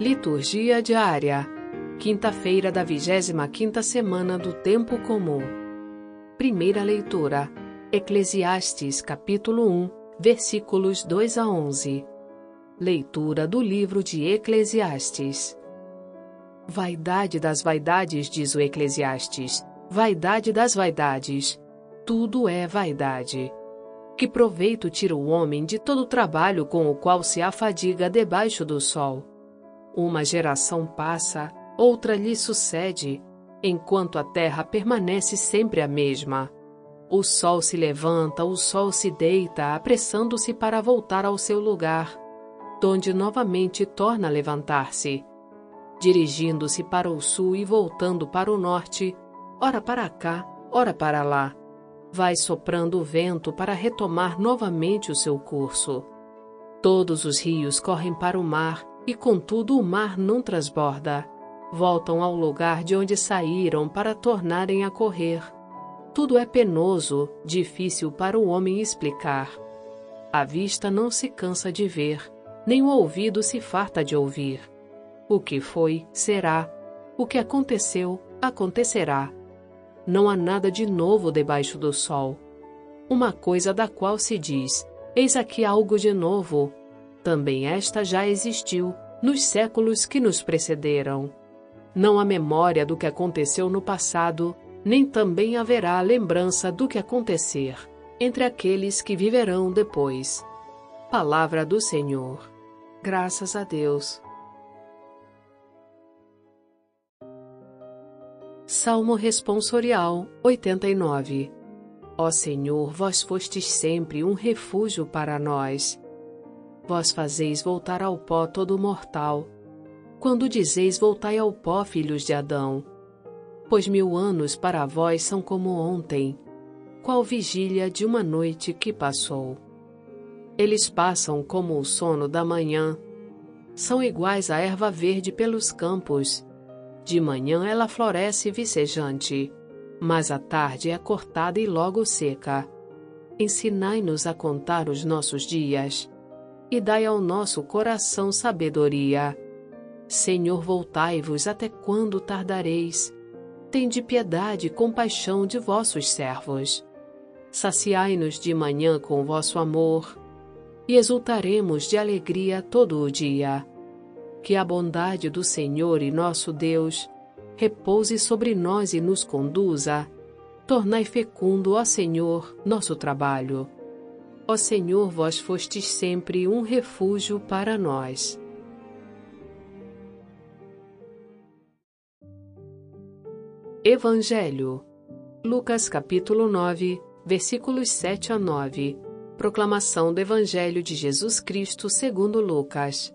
Liturgia diária. Quinta-feira da 25ª semana do tempo comum. Primeira leitura. Eclesiastes, capítulo 1, versículos 2 a 11. Leitura do livro de Eclesiastes. Vaidade das vaidades, diz o Eclesiastes. Vaidade das vaidades. Tudo é vaidade. Que proveito tira o homem de todo o trabalho com o qual se afadiga debaixo do sol? Uma geração passa, outra lhe sucede, enquanto a terra permanece sempre a mesma. O sol se levanta, o sol se deita, apressando-se para voltar ao seu lugar, donde novamente torna a levantar-se. Dirigindo-se para o sul e voltando para o norte, ora para cá, ora para lá, vai soprando o vento para retomar novamente o seu curso. Todos os rios correm para o mar e contudo o mar não transborda. Voltam ao lugar de onde saíram para tornarem a correr. Tudo é penoso, difícil para o homem explicar. A vista não se cansa de ver, nem o ouvido se farta de ouvir. O que foi, será. O que aconteceu, acontecerá. Não há nada de novo debaixo do sol. Uma coisa da qual se diz: Eis aqui algo de novo, também esta já existiu nos séculos que nos precederam. Não há memória do que aconteceu no passado, nem também haverá lembrança do que acontecer entre aqueles que viverão depois. Palavra do Senhor. Graças a Deus. Salmo Responsorial 89 Ó Senhor, vós fostes sempre um refúgio para nós Vós fazeis voltar ao pó todo mortal. Quando dizeis voltai ao pó, filhos de Adão. Pois mil anos para vós são como ontem, qual vigília de uma noite que passou. Eles passam como o sono da manhã. São iguais à erva verde pelos campos. De manhã ela floresce vicejante, mas à tarde é cortada e logo seca. Ensinai-nos a contar os nossos dias e dai ao nosso coração sabedoria. Senhor, voltai-vos até quando tardareis? Tende piedade e compaixão de vossos servos. Saciai-nos de manhã com vosso amor, e exultaremos de alegria todo o dia. Que a bondade do Senhor e nosso Deus repouse sobre nós e nos conduza. Tornai fecundo, ó Senhor, nosso trabalho Ó Senhor, vós fostes sempre um refúgio para nós. Evangelho Lucas capítulo 9, versículos 7 a 9. Proclamação do Evangelho de Jesus Cristo segundo Lucas.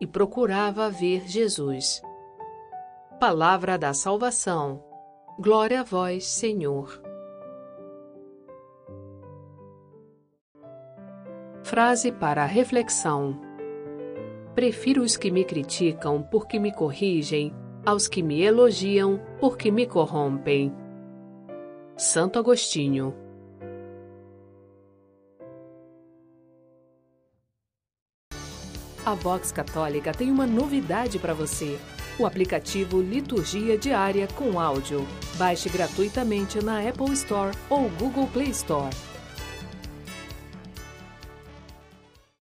E procurava ver Jesus. Palavra da salvação. Glória a vós, Senhor. Frase para reflexão. Prefiro os que me criticam porque me corrigem, aos que me elogiam porque me corrompem. Santo Agostinho A Vox Católica tem uma novidade para você: o aplicativo Liturgia Diária com áudio. Baixe gratuitamente na Apple Store ou Google Play Store.